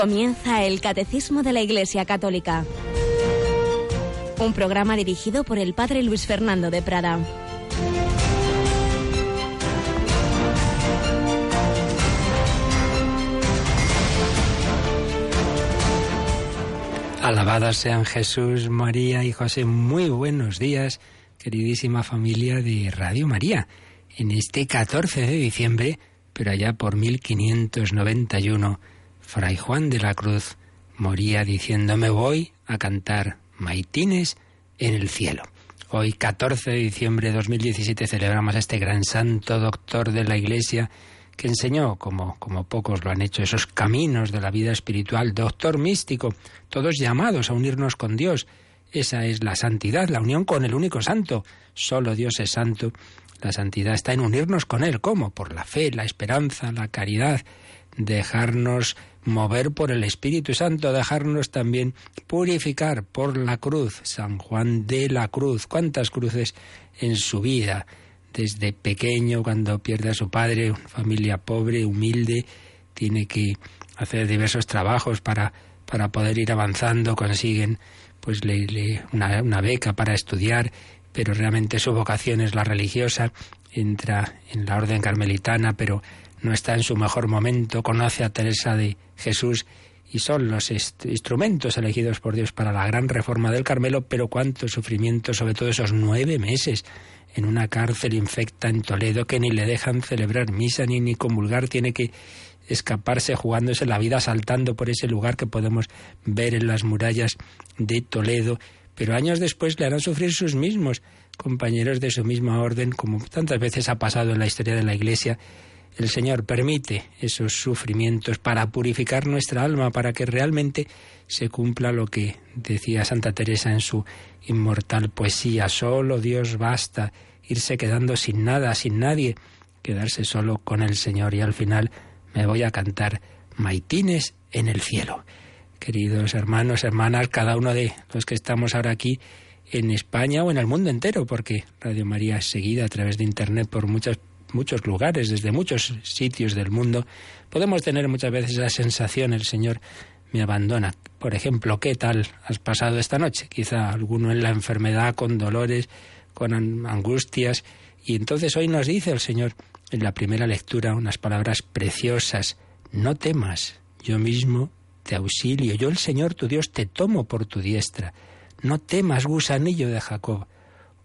Comienza el Catecismo de la Iglesia Católica. Un programa dirigido por el Padre Luis Fernando de Prada. Alabados sean Jesús, María y José. Muy buenos días, queridísima familia de Radio María. En este 14 de diciembre, pero allá por 1591, Fray Juan de la Cruz moría diciendo me voy a cantar maitines en el cielo. Hoy, 14 de diciembre de 2017, celebramos a este gran santo doctor de la Iglesia que enseñó, como, como pocos lo han hecho, esos caminos de la vida espiritual, doctor místico, todos llamados a unirnos con Dios. Esa es la santidad, la unión con el único santo. Solo Dios es santo. La santidad está en unirnos con Él. ¿Cómo? Por la fe, la esperanza, la caridad, dejarnos mover por el Espíritu Santo, dejarnos también purificar por la cruz. San Juan de la Cruz, cuántas cruces en su vida, desde pequeño, cuando pierde a su padre, una familia pobre, humilde, tiene que hacer diversos trabajos para, para poder ir avanzando, consiguen pues le, una, una beca para estudiar, pero realmente su vocación es la religiosa, entra en la orden carmelitana, pero no está en su mejor momento, conoce a Teresa de Jesús y son los instrumentos elegidos por Dios para la gran reforma del Carmelo, pero cuánto sufrimiento, sobre todo esos nueve meses en una cárcel infecta en Toledo que ni le dejan celebrar misa ni, ni comulgar, tiene que escaparse jugándose la vida saltando por ese lugar que podemos ver en las murallas de Toledo, pero años después le harán sufrir sus mismos compañeros de su misma orden, como tantas veces ha pasado en la historia de la Iglesia, el Señor permite esos sufrimientos para purificar nuestra alma, para que realmente se cumpla lo que decía Santa Teresa en su inmortal poesía. Solo Dios basta, irse quedando sin nada, sin nadie, quedarse solo con el Señor. Y al final me voy a cantar maitines en el cielo. Queridos hermanos, hermanas, cada uno de los que estamos ahora aquí en España o en el mundo entero, porque Radio María es seguida a través de Internet por muchas muchos lugares, desde muchos sitios del mundo, podemos tener muchas veces la sensación, el Señor me abandona. Por ejemplo, ¿qué tal has pasado esta noche? Quizá alguno en la enfermedad, con dolores, con angustias. Y entonces hoy nos dice el Señor en la primera lectura unas palabras preciosas. No temas, yo mismo te auxilio, yo el Señor tu Dios te tomo por tu diestra. No temas, gusanillo de Jacob,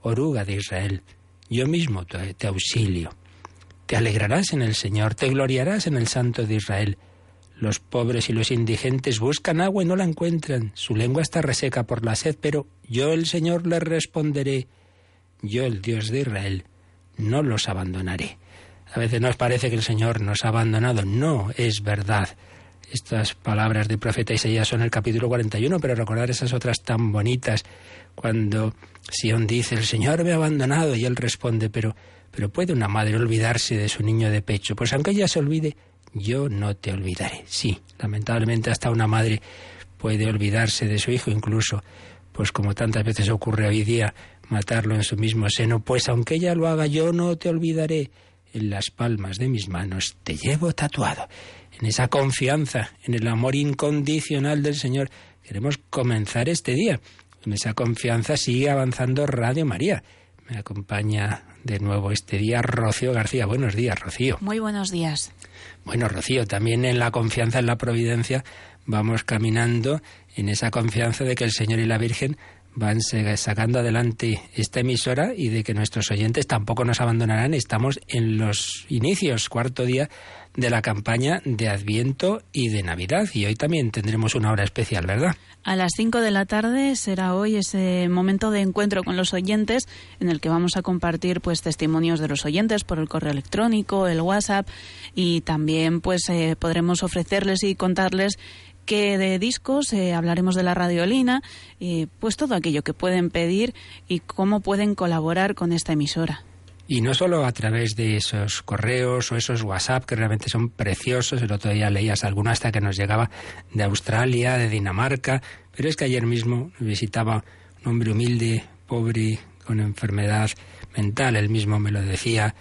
oruga de Israel, yo mismo te auxilio. Te alegrarás en el Señor, te gloriarás en el Santo de Israel. Los pobres y los indigentes buscan agua y no la encuentran. Su lengua está reseca por la sed, pero yo el Señor les responderé. Yo el Dios de Israel no los abandonaré. A veces nos parece que el Señor nos ha abandonado. No es verdad. Estas palabras del profeta Isaías son el capítulo 41, pero recordar esas otras tan bonitas cuando Sion dice, el Señor me ha abandonado y él responde, pero pero ¿puede una madre olvidarse de su niño de pecho? Pues aunque ella se olvide, yo no te olvidaré. Sí, lamentablemente hasta una madre puede olvidarse de su hijo, incluso, pues como tantas veces ocurre hoy día, matarlo en su mismo seno. Pues aunque ella lo haga, yo no te olvidaré. En las palmas de mis manos te llevo tatuado. En esa confianza, en el amor incondicional del Señor, queremos comenzar este día. En esa confianza sigue avanzando Radio María. Me acompaña de nuevo este día Rocío García. Buenos días, Rocío. Muy buenos días. Bueno, Rocío, también en la confianza en la providencia vamos caminando en esa confianza de que el Señor y la Virgen van sacando adelante esta emisora y de que nuestros oyentes tampoco nos abandonarán. Estamos en los inicios, cuarto día de la campaña de Adviento y de Navidad. Y hoy también tendremos una hora especial, ¿verdad? A las 5 de la tarde será hoy ese momento de encuentro con los oyentes en el que vamos a compartir pues testimonios de los oyentes por el correo electrónico, el WhatsApp y también pues eh, podremos ofrecerles y contarles que de discos eh, hablaremos de la radiolina, eh, pues todo aquello que pueden pedir y cómo pueden colaborar con esta emisora. Y no solo a través de esos correos o esos WhatsApp que realmente son preciosos, el otro día leías alguno hasta que nos llegaba de Australia, de Dinamarca, pero es que ayer mismo visitaba un hombre humilde, pobre, con enfermedad mental, él mismo me lo decía,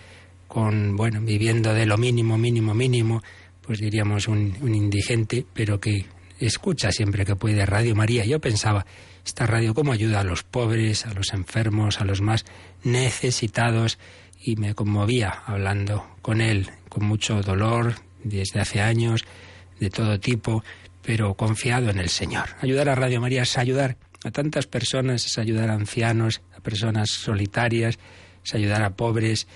con, bueno, viviendo de lo mínimo, mínimo, mínimo, pues diríamos un, un indigente, pero que escucha siempre que puede Radio María. Yo pensaba, esta radio cómo ayuda a los pobres, a los enfermos, a los más necesitados, y me conmovía hablando con él, con mucho dolor, desde hace años, de todo tipo, pero confiado en el Señor. Ayudar a Radio María es ayudar a tantas personas, es ayudar a ancianos, a personas solitarias, es ayudar a pobres,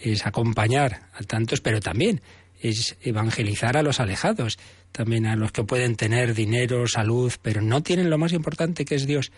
es acompañar a tantos, pero también es evangelizar a los alejados, también a los que pueden tener dinero, salud, pero no tienen lo más importante que es Dios.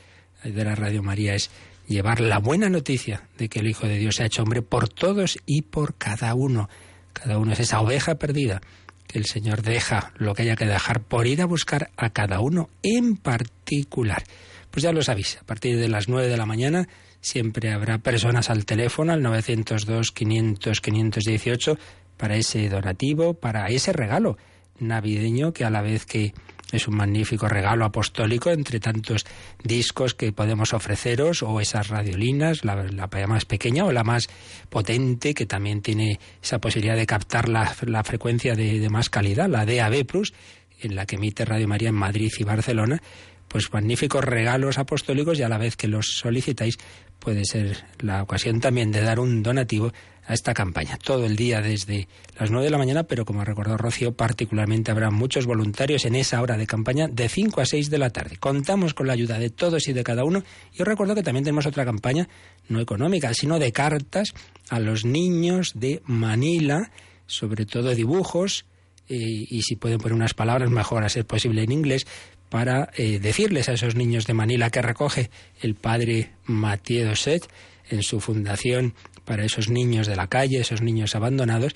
Ayudar a Radio María es llevar la buena noticia de que el Hijo de Dios se ha hecho hombre por todos y por cada uno. Cada uno es esa oveja perdida que el Señor deja lo que haya que dejar por ir a buscar a cada uno en particular. Pues ya lo sabéis, a partir de las nueve de la mañana siempre habrá personas al teléfono al 902 500 518 para ese donativo, para ese regalo navideño que a la vez que es un magnífico regalo apostólico entre tantos discos que podemos ofreceros o esas radiolinas, la, la más pequeña o la más potente que también tiene esa posibilidad de captar la, frecuencia de, de, más calidad, la DAB Plus, en la que emite Radio María en Madrid y Barcelona, pues magníficos regalos apostólicos y a la vez que los solicitáis puede ser la ocasión también de dar un donativo a esta campaña. Todo el día desde las 9 de la mañana, pero como ha recordado Rocío, particularmente habrá muchos voluntarios en esa hora de campaña de 5 a 6 de la tarde. Contamos con la ayuda de todos y de cada uno. Y os recuerdo que también tenemos otra campaña, no económica, sino de cartas a los niños de Manila, sobre todo dibujos, eh, y si pueden poner unas palabras mejor a ser posible en inglés, para eh, decirles a esos niños de Manila que recoge el padre Mathieu Dosset en su fundación para esos niños de la calle, esos niños abandonados,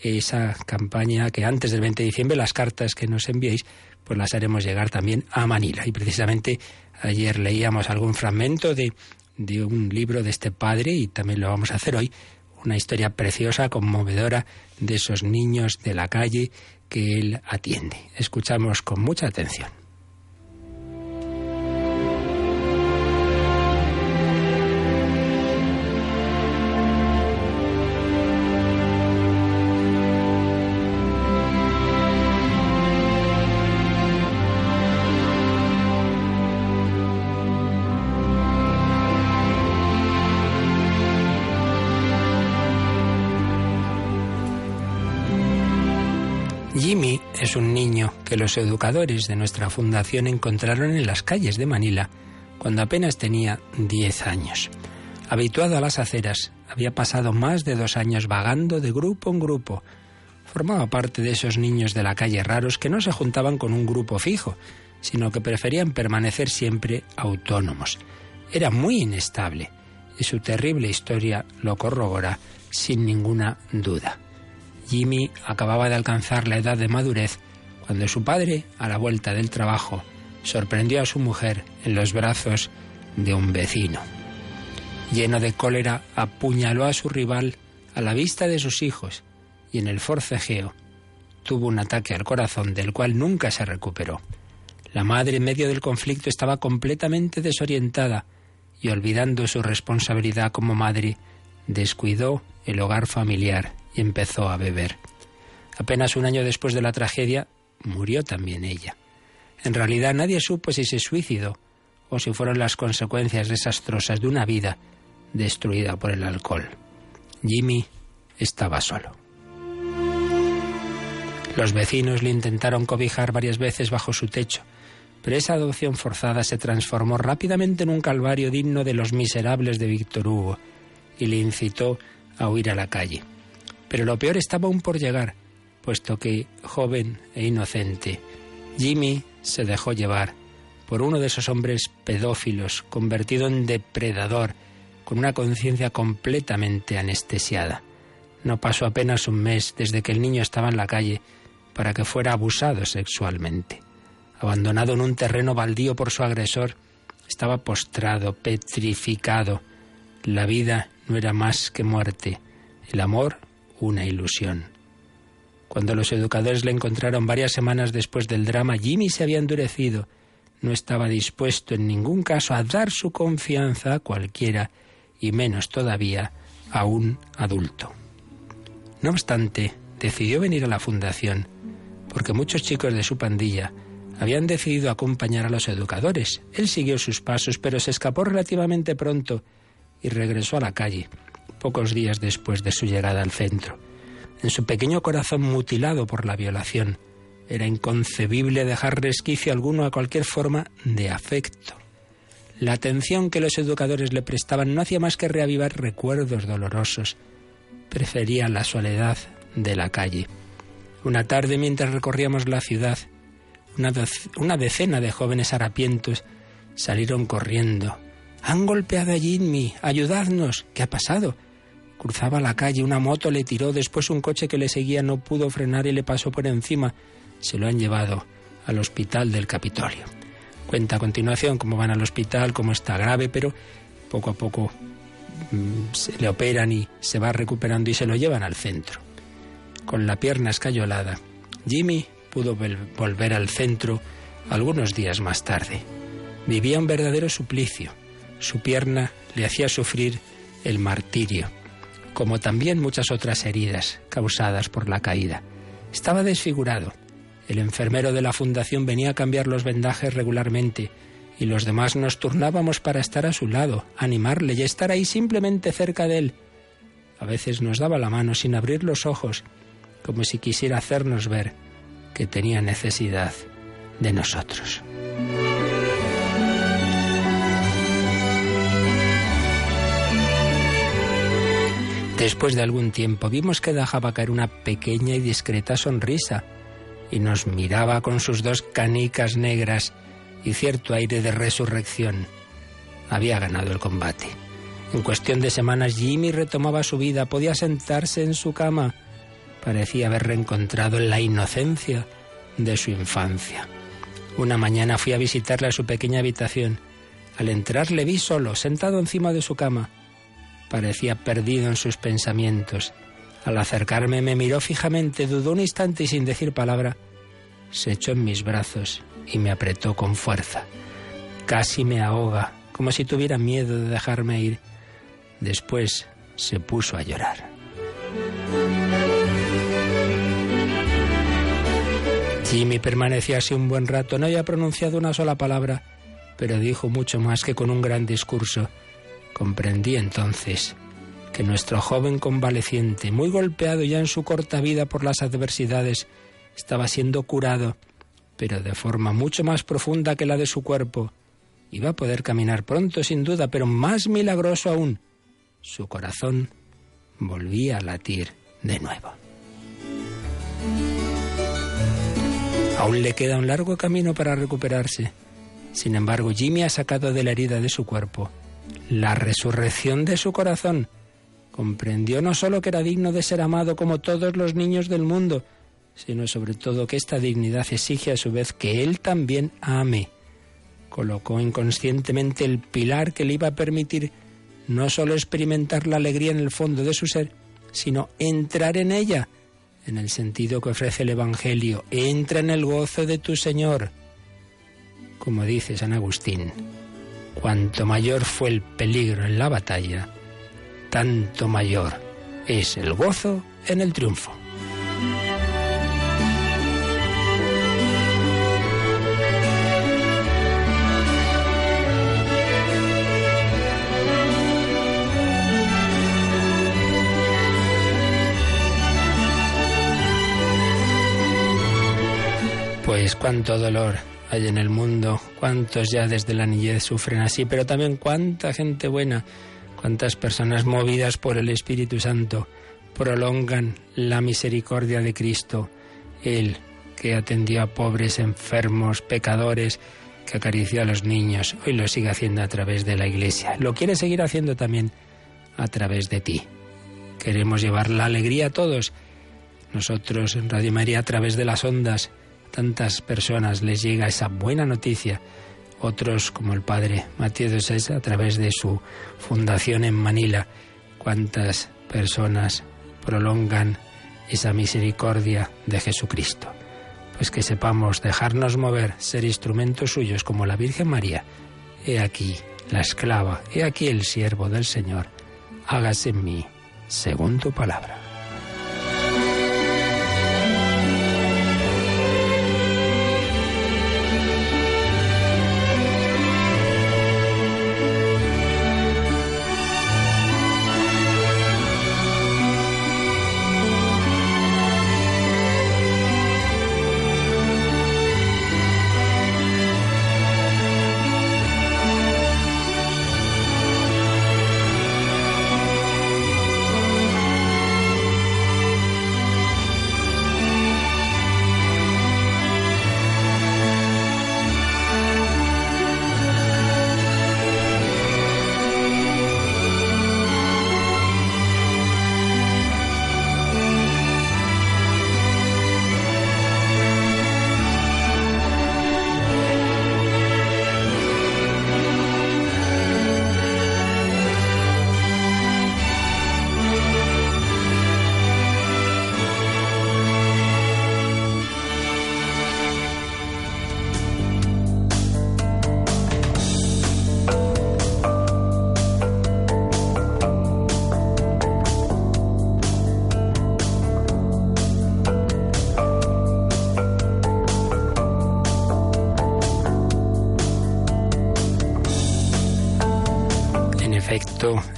esa campaña que antes del 20 de diciembre las cartas que nos enviéis pues las haremos llegar también a Manila. Y precisamente ayer leíamos algún fragmento de, de un libro de este padre y también lo vamos a hacer hoy, una historia preciosa, conmovedora de esos niños de la calle que él atiende. Escuchamos con mucha atención. Que los educadores de nuestra fundación encontraron en las calles de Manila cuando apenas tenía 10 años. Habituado a las aceras, había pasado más de dos años vagando de grupo en grupo. Formaba parte de esos niños de la calle raros que no se juntaban con un grupo fijo, sino que preferían permanecer siempre autónomos. Era muy inestable y su terrible historia lo corrobora sin ninguna duda. Jimmy acababa de alcanzar la edad de madurez cuando su padre, a la vuelta del trabajo, sorprendió a su mujer en los brazos de un vecino. Lleno de cólera, apuñaló a su rival a la vista de sus hijos y en el forcejeo tuvo un ataque al corazón del cual nunca se recuperó. La madre en medio del conflicto estaba completamente desorientada y olvidando su responsabilidad como madre, descuidó el hogar familiar y empezó a beber. Apenas un año después de la tragedia, murió también ella. En realidad nadie supo si se suicidó o si fueron las consecuencias desastrosas de una vida destruida por el alcohol. Jimmy estaba solo. Los vecinos le intentaron cobijar varias veces bajo su techo, pero esa adopción forzada se transformó rápidamente en un calvario digno de los miserables de Víctor Hugo y le incitó a huir a la calle. Pero lo peor estaba aún por llegar, puesto que, joven e inocente, Jimmy se dejó llevar por uno de esos hombres pedófilos, convertido en depredador, con una conciencia completamente anestesiada. No pasó apenas un mes desde que el niño estaba en la calle para que fuera abusado sexualmente. Abandonado en un terreno baldío por su agresor, estaba postrado, petrificado. La vida no era más que muerte. El amor una ilusión. Cuando los educadores le encontraron varias semanas después del drama, Jimmy se había endurecido. No estaba dispuesto en ningún caso a dar su confianza a cualquiera, y menos todavía a un adulto. No obstante, decidió venir a la fundación porque muchos chicos de su pandilla habían decidido acompañar a los educadores. Él siguió sus pasos, pero se escapó relativamente pronto y regresó a la calle, pocos días después de su llegada al centro. En su pequeño corazón mutilado por la violación, era inconcebible dejar resquicio alguno a cualquier forma de afecto. La atención que los educadores le prestaban no hacía más que reavivar recuerdos dolorosos. Prefería la soledad de la calle. Una tarde mientras recorríamos la ciudad, una, decena de jóvenes harapientos salieron corriendo. Han golpeado a Jimmy, ayudadnos. ¿Qué ha pasado? Cruzaba la calle, una moto le tiró, después un coche que le seguía no pudo frenar y le pasó por encima. Se lo han llevado al hospital del Capitolio. Cuenta a continuación cómo van al hospital, cómo está grave, pero poco a poco mm, se le operan y se va recuperando y se lo llevan al centro. Con la pierna escayolada, Jimmy pudo volver al centro algunos días más tarde. Vivía un verdadero suplicio. Su pierna le hacía sufrir el martirio, como también muchas otras heridas causadas por la caída. Estaba desfigurado. El enfermero de la fundación venía a cambiar los vendajes regularmente y los demás nos turnábamos para estar a su lado, animarle y estar ahí simplemente cerca de él. A veces nos daba la mano sin abrir los ojos, como si quisiera hacernos ver que tenía necesidad de nosotros. Después de algún tiempo vimos que dejaba caer una pequeña y discreta sonrisa y nos miraba con sus dos canicas negras y cierto aire de resurrección. Había ganado el combate. En cuestión de semanas Jimmy retomaba su vida, podía sentarse en su cama, parecía haber reencontrado la inocencia de su infancia. Una mañana fui a visitarle a su pequeña habitación. Al entrar le vi solo, sentado encima de su cama. Parecía perdido en sus pensamientos. Al acercarme me miró fijamente, dudó un instante y sin decir palabra, se echó en mis brazos y me apretó con fuerza. Casi me ahoga, como si tuviera miedo de dejarme ir. Después se puso a llorar. Jimmy permanecía así un buen rato, no había pronunciado una sola palabra, pero dijo mucho más que con un gran discurso. Comprendí entonces que nuestro joven convaleciente, muy golpeado ya en su corta vida por las adversidades, estaba siendo curado, pero de forma mucho más profunda que la de su cuerpo. Iba a poder caminar pronto, sin duda, pero más milagroso aún, su corazón volvía a latir de nuevo. Aún le queda un largo camino para recuperarse. Sin embargo, Jimmy ha sacado de la herida de su cuerpo la resurrección de su corazón. Comprendió no solo que era digno de ser amado como todos los niños del mundo, sino sobre todo que esta dignidad exige a su vez que él también ame. Colocó inconscientemente el pilar que le iba a permitir no solo experimentar la alegría en el fondo de su ser, sino entrar en ella en el sentido que ofrece el Evangelio. Entra en el gozo de tu Señor. Como dice San Agustín, cuanto mayor fue el peligro en la batalla, tanto mayor es el gozo en el triunfo. Pues cuánto dolor hay en el mundo, cuántos ya desde la niñez sufren así, pero también cuánta gente buena, cuántas personas movidas por el Espíritu Santo prolongan la misericordia de Cristo, Él que atendió a pobres, enfermos, pecadores, que acarició a los niños, hoy lo sigue haciendo a través de la Iglesia. Lo quiere seguir haciendo también a través de ti. Queremos llevar la alegría a todos. Nosotros en Radio María a través de las ondas tantas personas les llega esa buena noticia. Otros, como el padre Matías de a través de su fundación en Manila, cuántas personas prolongan esa misericordia de Jesucristo. Pues que sepamos dejarnos mover, ser instrumentos suyos como la Virgen María. He aquí la esclava, he aquí el siervo del Señor. Hágase en mí según tu palabra.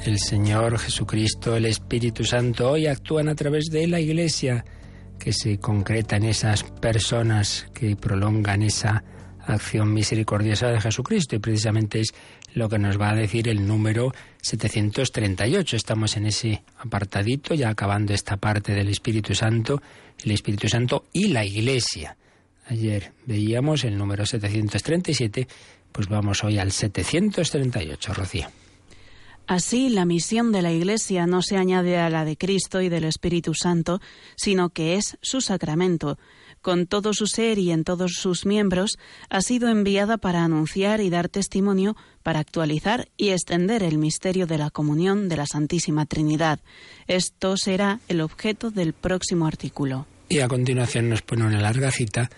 El Señor Jesucristo, el Espíritu Santo, hoy actúan a través de la Iglesia, que se concreta en esas personas que prolongan esa acción misericordiosa de Jesucristo. Y precisamente es lo que nos va a decir el número 738. Estamos en ese apartadito, ya acabando esta parte del Espíritu Santo, el Espíritu Santo y la Iglesia. Ayer veíamos el número 737, pues vamos hoy al 738, Rocío. Así, la misión de la Iglesia no se añade a la de Cristo y del Espíritu Santo, sino que es su sacramento. Con todo su ser y en todos sus miembros, ha sido enviada para anunciar y dar testimonio, para actualizar y extender el misterio de la comunión de la Santísima Trinidad. Esto será el objeto del próximo artículo. Y a continuación nos pone una larga cita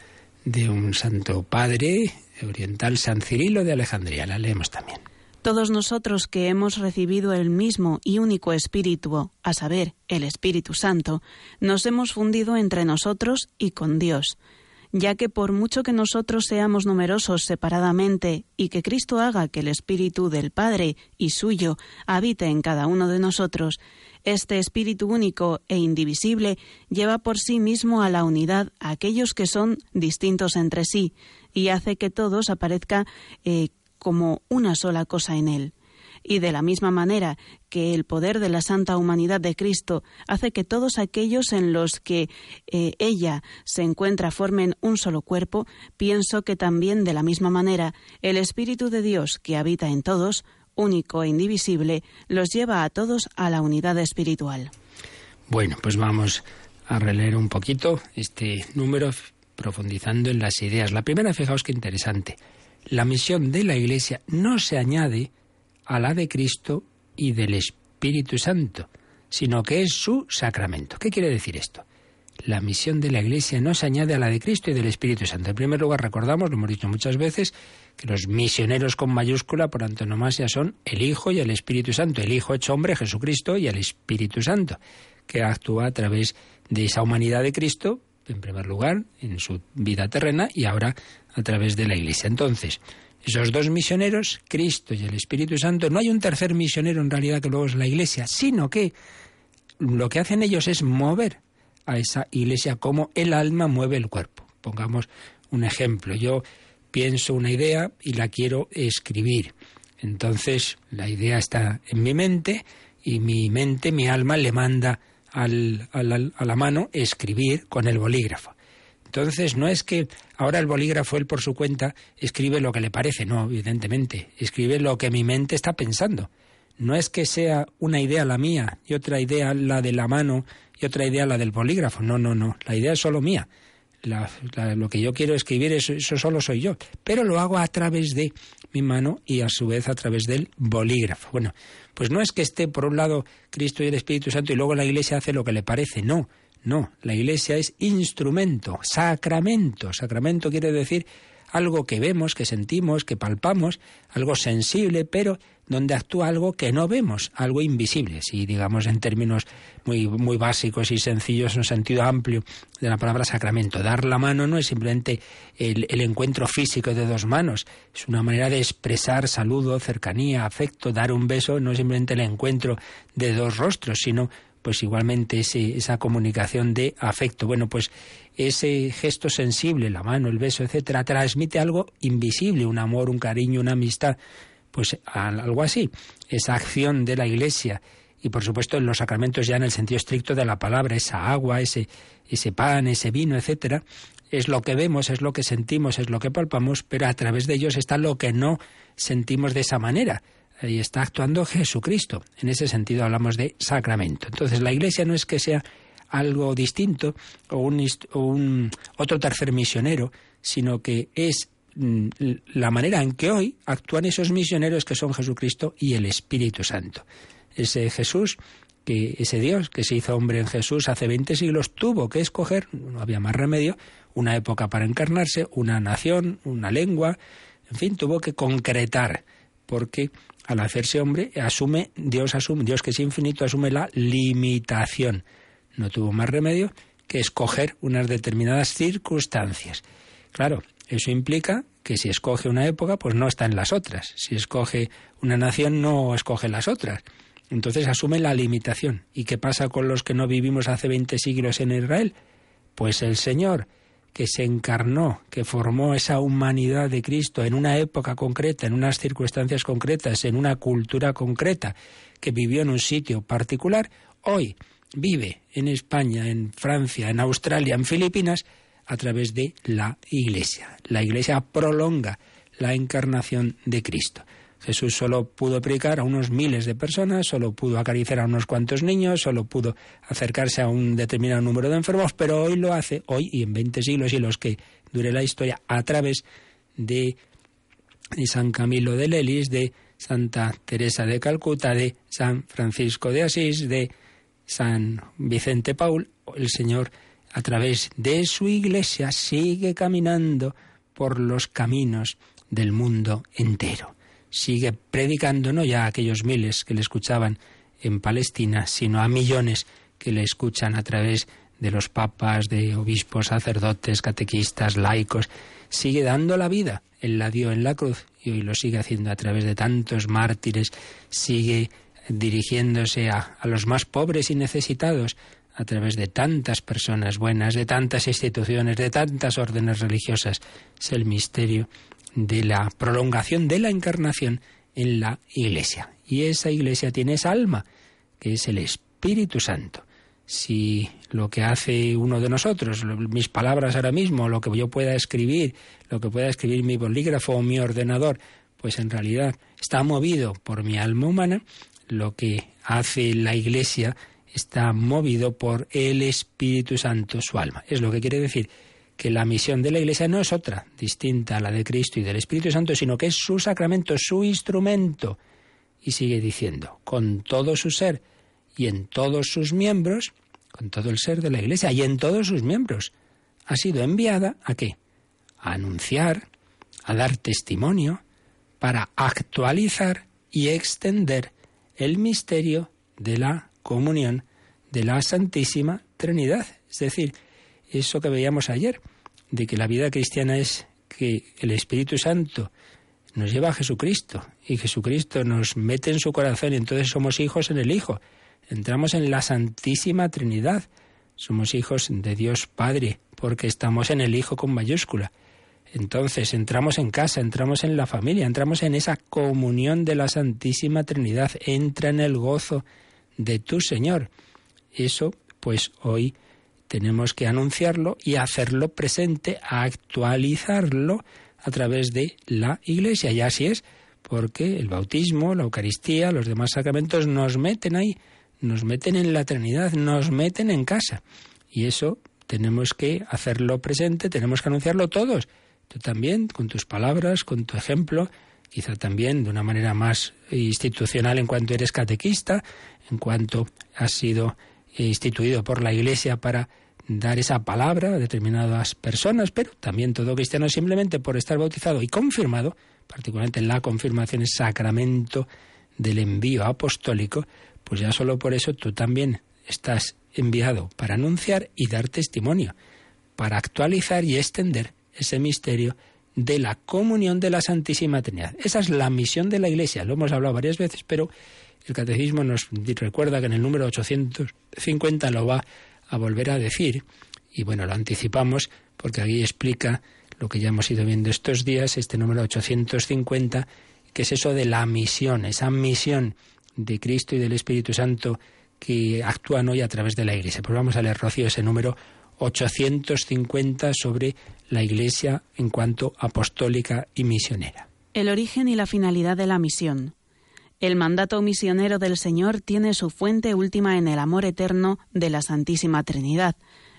de un santo padre oriental, San Cirilo de Alejandría. La leemos también. Todos nosotros que hemos recibido el mismo y único Espíritu, a saber, el Espíritu Santo, nos hemos fundido entre nosotros y con Dios, ya que por mucho que nosotros seamos numerosos separadamente y que Cristo haga que el Espíritu del Padre y suyo habite en cada uno de nosotros, este Espíritu único e indivisible lleva por sí mismo a la unidad a aquellos que son distintos entre sí y hace que todos aparezca eh, como una sola cosa en él. Y de la misma manera que el poder de la santa humanidad de Cristo hace que todos aquellos en los que eh, ella se encuentra formen un solo cuerpo, pienso que también de la misma manera el Espíritu de Dios que habita en todos, único e indivisible, los lleva a todos a la unidad espiritual. Bueno, pues vamos a releer un poquito este número profundizando en las ideas. La primera, fijaos qué interesante la misión de la Iglesia no se añade a la de Cristo y del Espíritu Santo, sino que es su sacramento. ¿Qué quiere decir esto? La misión de la Iglesia no se añade a la de Cristo y del Espíritu Santo. En primer lugar, recordamos, lo hemos dicho muchas veces, que los misioneros con mayúscula por antonomasia son el Hijo y el Espíritu Santo. El Hijo hecho hombre, Jesucristo, y el Espíritu Santo, que actúa a través de esa humanidad de Cristo, en primer lugar, en su vida terrena, y ahora a través de la Iglesia. Entonces, esos dos misioneros, Cristo y el Espíritu Santo, no hay un tercer misionero en realidad que luego es la Iglesia, sino que lo que hacen ellos es mover a esa Iglesia como el alma mueve el cuerpo. Pongamos un ejemplo. Yo pienso una idea y la quiero escribir. Entonces, la idea está en mi mente y mi mente, mi alma, le manda al, a la mano escribir con el bolígrafo. Entonces, no es que ahora el bolígrafo, él por su cuenta, escribe lo que le parece, no, evidentemente, escribe lo que mi mente está pensando. No es que sea una idea la mía y otra idea la de la mano y otra idea la del bolígrafo, no, no, no, la idea es solo mía. lo que yo quiero escribir, eso, eso solo soy yo, pero lo hago a través de mi mano y a su vez a través del bolígrafo. Bueno, pues no es que esté por un lado Cristo y el Espíritu Santo y luego la Iglesia hace lo que le parece, no no, la Iglesia es instrumento, sacramento. Sacramento quiere decir algo que vemos, que sentimos, que palpamos, algo sensible, pero donde actúa algo que no vemos, algo invisible, si digamos en términos muy, muy básicos y sencillos, en un sentido amplio de la palabra sacramento. Dar la mano no es simplemente el, el encuentro físico de dos manos, es una manera de expresar saludo, cercanía, afecto. Dar un beso no es simplemente el encuentro de dos rostros, sino pues igualmente esa comunicación de afecto. Bueno, pues ese gesto sensible, la mano, el beso, etcétera, transmite algo invisible, un amor, un cariño, una amistad, pues algo así. Esa acción de la Iglesia y por supuesto en los sacramentos ya en el sentido estricto de la palabra, esa agua, ese, ese pan, ese vino, etcétera, es lo que vemos, es lo que sentimos, es lo que palpamos, pero a través de ellos está lo que no sentimos de esa manera Ahí está actuando Jesucristo. En ese sentido hablamos de sacramento. Entonces la Iglesia no es que sea algo distinto o un, otro tercer misionero, sino que es mm, la manera en que hoy actúan esos misioneros que son Jesucristo y el Espíritu Santo. Ese Jesús, que ese Dios que se hizo hombre en Jesús hace 20 siglos, tuvo que escoger, no había más remedio, una época para encarnarse, una nación, una lengua, en fin, tuvo que concretar, porque al hacerse hombre, asume, Dios asume, Dios que es infinito, asume la limitación. No tuvo más remedio que escoger unas determinadas circunstancias. Claro, eso implica que si escoge una época, pues no está en las otras. Si escoge una nación, no escoge las otras. Entonces asume la limitación. ¿Y qué pasa con los que no vivimos hace 20 siglos en Israel? Pues el Señor, que se encarnó, que formó esa humanidad de Cristo en una época concreta, en unas circunstancias concretas, en una cultura concreta, que vivió en un sitio particular, hoy vive en España, en Francia, en Australia, en Filipinas, a través de la Iglesia. La Iglesia prolonga la encarnación de Cristo. Jesús solo pudo predicar a unos miles de personas, solo pudo acariciar a unos cuantos niños, solo pudo acercarse a un determinado número de enfermos, pero hoy lo hace, hoy y en 20 siglos y los que dure la historia, a través de San Camilo de Lelis, de Santa Teresa de Calcuta, de San Francisco de Asís, de San Vicente Paul, el Señor a través de su iglesia sigue caminando por los caminos del mundo entero. Sigue predicando no ya a aquellos miles que le escuchaban en Palestina, sino a millones que le escuchan a través de los papas, de obispos, sacerdotes, catequistas, laicos. Sigue dando la vida. Él la dio en la cruz y hoy lo sigue haciendo a través de tantos mártires. Sigue dirigiéndose a, a los más pobres y necesitados, a través de tantas personas buenas, de tantas instituciones, de tantas órdenes religiosas. Es el misterio de la prolongación de la encarnación en la Iglesia. Y esa Iglesia tiene esa alma, que es el Espíritu Santo. Si lo que hace uno de nosotros, mis palabras ahora mismo, lo que yo pueda escribir, lo que pueda escribir mi bolígrafo o mi ordenador, pues en realidad está movido por mi alma humana, lo que hace la Iglesia está movido por el Espíritu Santo, su alma. Es lo que quiere decir que la misión de la Iglesia no es otra, distinta a la de Cristo y del Espíritu Santo, sino que es su sacramento, su instrumento. Y sigue diciendo, con todo su ser y en todos sus miembros, con todo el ser de la Iglesia y en todos sus miembros, ha sido enviada a qué? A anunciar, a dar testimonio, para actualizar y extender el misterio de la comunión de la Santísima Trinidad. Es decir, eso que veíamos ayer, de que la vida cristiana es que el Espíritu Santo nos lleva a Jesucristo y Jesucristo nos mete en su corazón y entonces somos hijos en el Hijo. Entramos en la Santísima Trinidad. Somos hijos de Dios Padre porque estamos en el Hijo con mayúscula. Entonces entramos en casa, entramos en la familia, entramos en esa comunión de la Santísima Trinidad. Entra en el gozo de tu Señor. Eso, pues hoy tenemos que anunciarlo y hacerlo presente, actualizarlo a través de la Iglesia. Y así es, porque el bautismo, la Eucaristía, los demás sacramentos nos meten ahí, nos meten en la Trinidad, nos meten en casa. Y eso tenemos que hacerlo presente, tenemos que anunciarlo todos. Tú también, con tus palabras, con tu ejemplo, quizá también de una manera más institucional en cuanto eres catequista, en cuanto has sido instituido por la Iglesia para dar esa palabra a determinadas personas, pero también todo cristiano simplemente por estar bautizado y confirmado, particularmente en la confirmación es sacramento del envío apostólico, pues ya solo por eso tú también estás enviado para anunciar y dar testimonio, para actualizar y extender ese misterio de la comunión de la Santísima Trinidad. Esa es la misión de la Iglesia, lo hemos hablado varias veces, pero el Catecismo nos recuerda que en el número 850 lo va a volver a decir, y bueno, lo anticipamos porque aquí explica lo que ya hemos ido viendo estos días, este número 850, que es eso de la misión, esa misión de Cristo y del Espíritu Santo que actúan hoy a través de la Iglesia. Pues vamos a leer, Rocío, ese número 850 sobre la Iglesia en cuanto apostólica y misionera. El origen y la finalidad de la misión. El mandato misionero del Señor tiene su fuente última en el amor eterno de la Santísima Trinidad.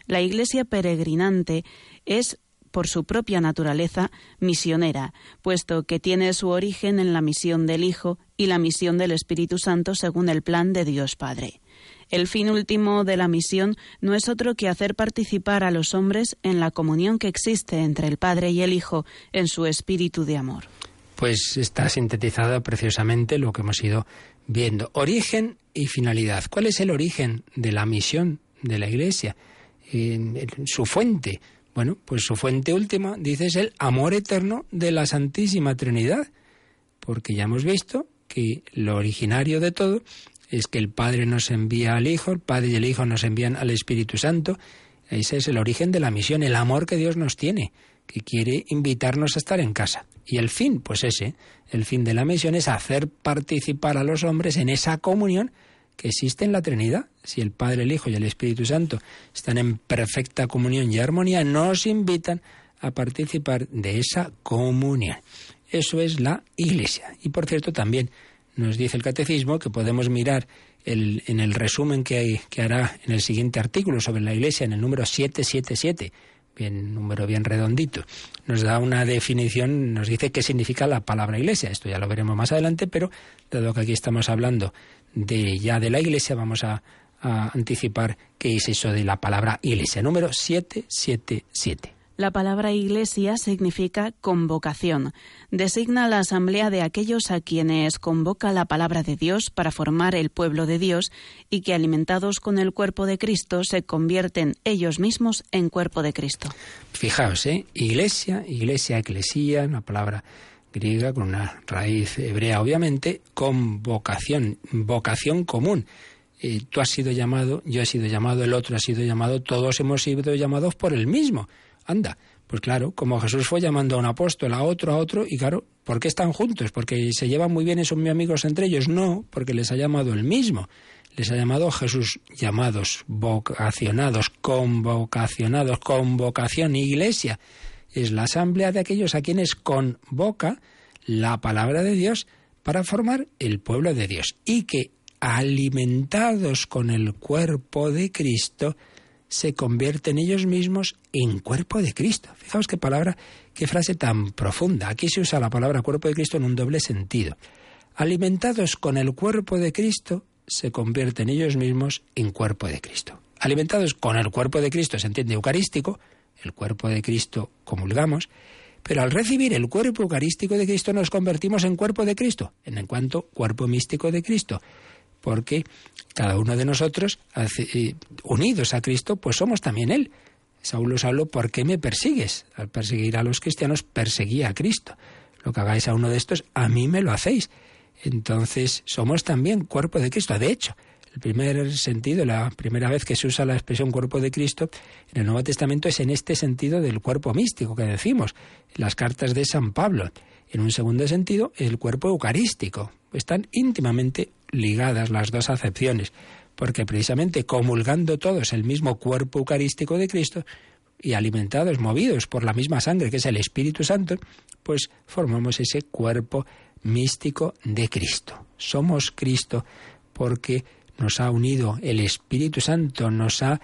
La Iglesia peregrinante es por su propia naturaleza misionera, puesto que tiene su origen en la misión del Hijo y la misión del Espíritu Santo según el plan de Dios Padre. El fin último de la misión no es otro que hacer participar a los hombres en la comunión que existe entre el Padre y el Hijo en su espíritu de amor. Pues está sintetizado preciosamente lo que hemos ido viendo. Origen y finalidad. ¿Cuál es el origen de la misión de la Iglesia? su fuente. Bueno, pues su fuente última, dice, es el amor eterno de la Santísima Trinidad, porque ya hemos visto que lo originario de todo es que el Padre nos envía al Hijo, el Padre y el Hijo nos envían al Espíritu Santo. Ese es el origen de la misión, el amor que Dios nos tiene, que quiere invitarnos a estar en casa. Y el fin, pues ese, el fin de la misión es hacer participar a los hombres en esa comunión que existe en la Trinidad. Si el Padre, el Hijo y el Espíritu Santo están en perfecta comunión y armonía, nos invitan a participar de esa comunión. Eso es la Iglesia. Y por cierto, también nos dice el Catecismo que podemos mirar el, en el resumen que, hay, que hará en el siguiente artículo sobre la Iglesia, en el número 777, bien, número bien redondito, nos da una definición, nos dice qué significa la palabra Iglesia. Esto ya lo veremos más adelante, pero dado que aquí estamos hablando de ya de la Iglesia, vamos a, a anticipar qué es eso de la palabra Iglesia, número 777. La palabra iglesia significa convocación. Designa la asamblea de aquellos a quienes convoca la palabra de Dios para formar el pueblo de Dios y que alimentados con el cuerpo de Cristo se convierten ellos mismos en cuerpo de Cristo. Fijaos, ¿eh? Iglesia, iglesia, eclesía, una palabra griega con una raíz hebrea, obviamente, convocación, vocación común. Eh, tú has sido llamado, yo he sido llamado, el otro ha sido llamado, todos hemos sido llamados por el mismo. Anda, pues claro, como Jesús fue llamando a un apóstol, a otro, a otro, y claro, ¿por qué están juntos? ¿Porque se llevan muy bien y son muy amigos entre ellos? No, porque les ha llamado el mismo. Les ha llamado Jesús llamados, vocacionados, convocacionados, convocación, iglesia. Es la asamblea de aquellos a quienes convoca la palabra de Dios para formar el pueblo de Dios y que alimentados con el cuerpo de Cristo, se convierten ellos mismos en cuerpo de Cristo. Fijaos qué palabra, qué frase tan profunda. Aquí se usa la palabra cuerpo de Cristo en un doble sentido. Alimentados con el cuerpo de Cristo, se convierten ellos mismos en cuerpo de Cristo. Alimentados con el cuerpo de Cristo se entiende eucarístico, el cuerpo de Cristo comulgamos, pero al recibir el cuerpo eucarístico de Cristo nos convertimos en cuerpo de Cristo, en cuanto cuerpo místico de Cristo porque cada uno de nosotros, eh, unidos a Cristo, pues somos también Él. Saulo, Saulo, ¿por qué me persigues? Al perseguir a los cristianos, perseguía a Cristo. Lo que hagáis a uno de estos, a mí me lo hacéis. Entonces, somos también cuerpo de Cristo. De hecho, el primer sentido, la primera vez que se usa la expresión cuerpo de Cristo en el Nuevo Testamento es en este sentido del cuerpo místico que decimos, en las cartas de San Pablo. En un segundo sentido, el cuerpo eucarístico. Están íntimamente ligadas las dos acepciones, porque precisamente comulgando todos el mismo cuerpo eucarístico de Cristo y alimentados, movidos por la misma sangre que es el Espíritu Santo, pues formamos ese cuerpo místico de Cristo. Somos Cristo porque nos ha unido el Espíritu Santo, nos ha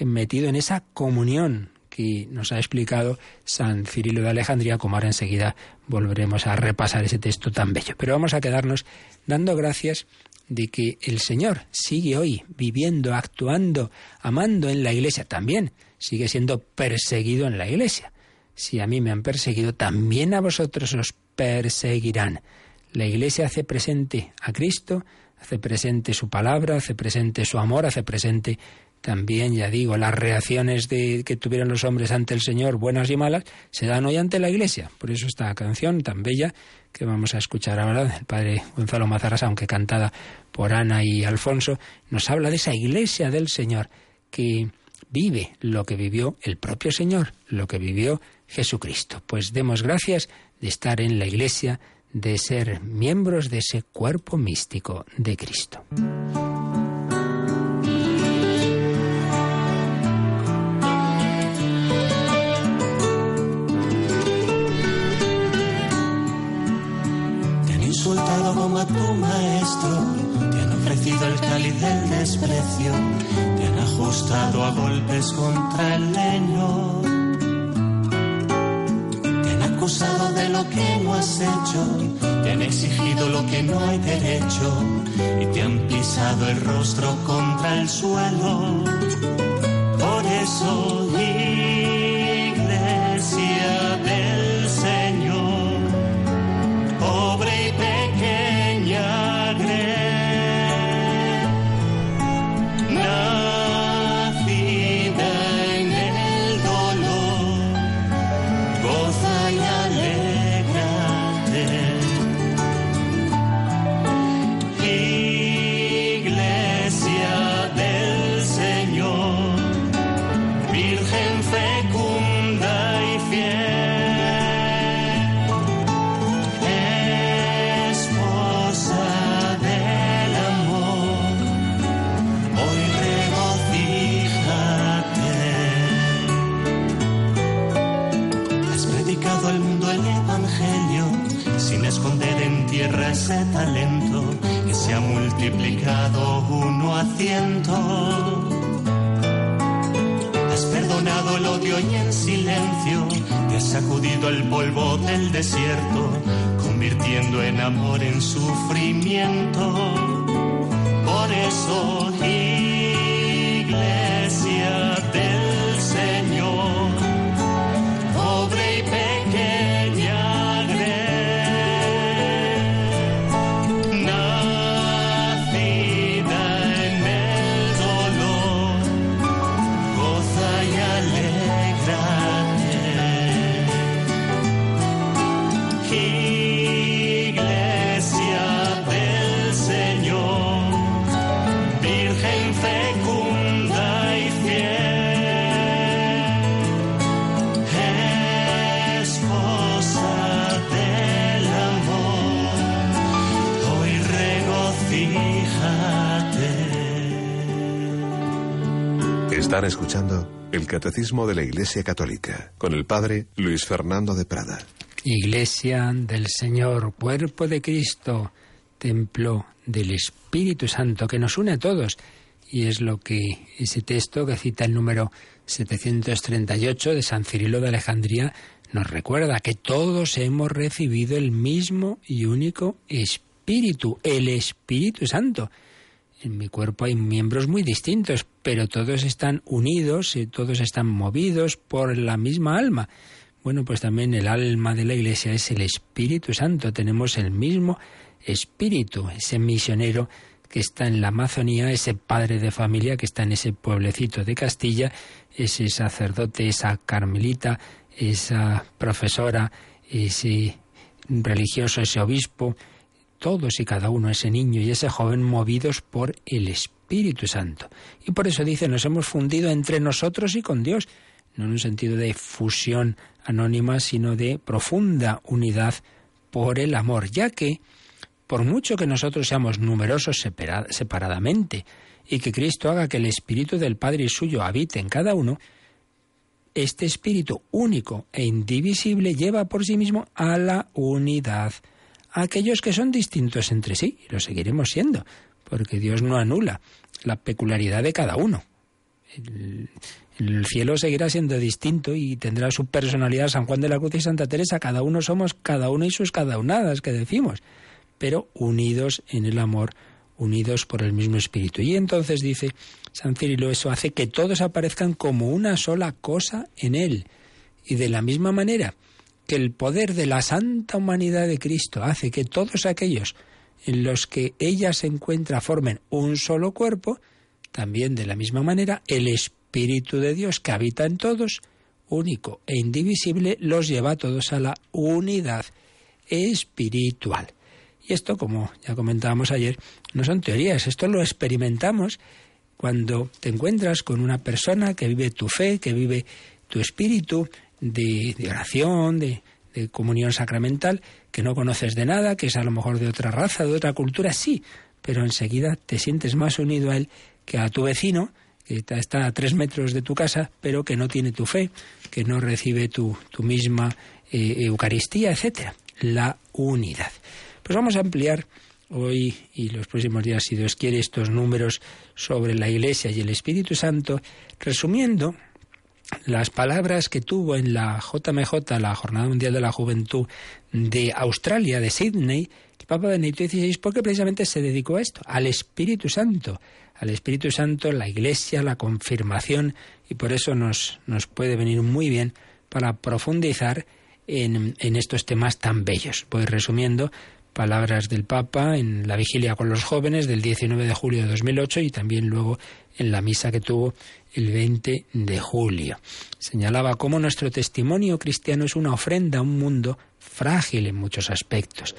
metido en esa comunión que nos ha explicado San Cirilo de Alejandría, como ahora enseguida volveremos a repasar ese texto tan bello. Pero vamos a quedarnos dando gracias de que el Señor sigue hoy viviendo, actuando, amando en la iglesia, también sigue siendo perseguido en la iglesia. Si a mí me han perseguido, también a vosotros os perseguirán. La iglesia hace presente a Cristo, hace presente su palabra, hace presente su amor, hace presente también, ya digo, las reacciones que tuvieron los hombres ante el Señor, buenas y malas, se dan hoy ante la Iglesia. Por eso esta canción tan bella que vamos a escuchar ahora, el padre Gonzalo Mazarras, aunque cantada por Ana y Alfonso, nos habla de esa Iglesia del Señor que vive lo que vivió el propio Señor, lo que vivió Jesucristo. Pues demos gracias de estar en la Iglesia, de ser miembros de ese cuerpo místico de Cristo. Insultado como a tu maestro, te han ofrecido el cáliz del desprecio, te han ajustado a golpes contra el leño. Te han acusado de lo que no has hecho, te han exigido lo que no hay derecho y te han pisado el rostro contra el suelo. Por eso, Has perdonado el odio y en silencio te has sacudido el polvo del desierto, convirtiendo en amor en sufrimiento. Por eso, escuchando el Catecismo de la Iglesia Católica con el Padre Luis Fernando de Prada. Iglesia del Señor, cuerpo de Cristo, templo del Espíritu Santo que nos une a todos. Y es lo que ese texto que cita el número 738 de San Cirilo de Alejandría nos recuerda que todos hemos recibido el mismo y único Espíritu, el Espíritu Santo en mi cuerpo hay miembros muy distintos, pero todos están unidos y todos están movidos por la misma alma. Bueno, pues también el alma de la Iglesia es el Espíritu Santo. Tenemos el mismo Espíritu, ese misionero que está en la Amazonía, ese padre de familia que está en ese pueblecito de Castilla, ese sacerdote, esa carmelita, esa profesora, ese religioso, ese obispo, todos y cada uno, ese niño y ese joven, movidos por el Espíritu Santo. Y por eso dice, nos hemos fundido entre nosotros y con Dios, no en un sentido de fusión anónima, sino de profunda unidad por el amor, ya que, por mucho que nosotros seamos numerosos separadamente, y que Cristo haga que el Espíritu del Padre y suyo habite en cada uno, este Espíritu único e indivisible lleva por sí mismo a la unidad aquellos que son distintos entre sí, y lo seguiremos siendo, porque Dios no anula la peculiaridad de cada uno. El, el, cielo seguirá siendo distinto y tendrá su personalidad San Juan de la Cruz y Santa Teresa. Cada uno somos cada uno y sus cada unadas que decimos, pero unidos en el amor, unidos por el mismo espíritu. Y entonces dice San Cirilo, eso hace que todos aparezcan como una sola cosa en él. Y de la misma manera, que el poder de la santa humanidad de Cristo hace que todos aquellos en los que ella se encuentra formen un solo cuerpo, también de la misma manera el Espíritu de Dios que habita en todos, único e indivisible, los lleva a todos a la unidad espiritual. Y esto, como ya comentábamos ayer, no son teorías, esto lo experimentamos cuando te encuentras con una persona que vive tu fe, que vive tu espíritu, de, oración, de, comunión sacramental, que no conoces de nada, que es a lo mejor de otra raza, de otra cultura, sí, pero enseguida te sientes más unido a él que a tu vecino, que está a tres metros de tu casa, pero que no tiene tu fe, que no recibe tu, tu misma eh, Eucaristía, etcétera. La unidad. Pues vamos a ampliar hoy y los próximos días, si Dios quiere, estos números sobre la Iglesia y el Espíritu Santo, resumiendo las palabras que tuvo en la JMJ, la Jornada Mundial de la Juventud de Australia, de Sydney, el Papa Benedicto XVI, porque precisamente se dedicó a esto, al Espíritu Santo, al Espíritu Santo, la Iglesia, la confirmación, y por eso nos, nos puede venir muy bien para profundizar en, en estos temas tan bellos. Voy resumiendo palabras del Papa en la vigilia con los jóvenes del 19 de julio de 2008 y también luego en la misa que tuvo el 20 de julio. Señalaba cómo nuestro testimonio cristiano es una ofrenda a un mundo frágil en muchos aspectos.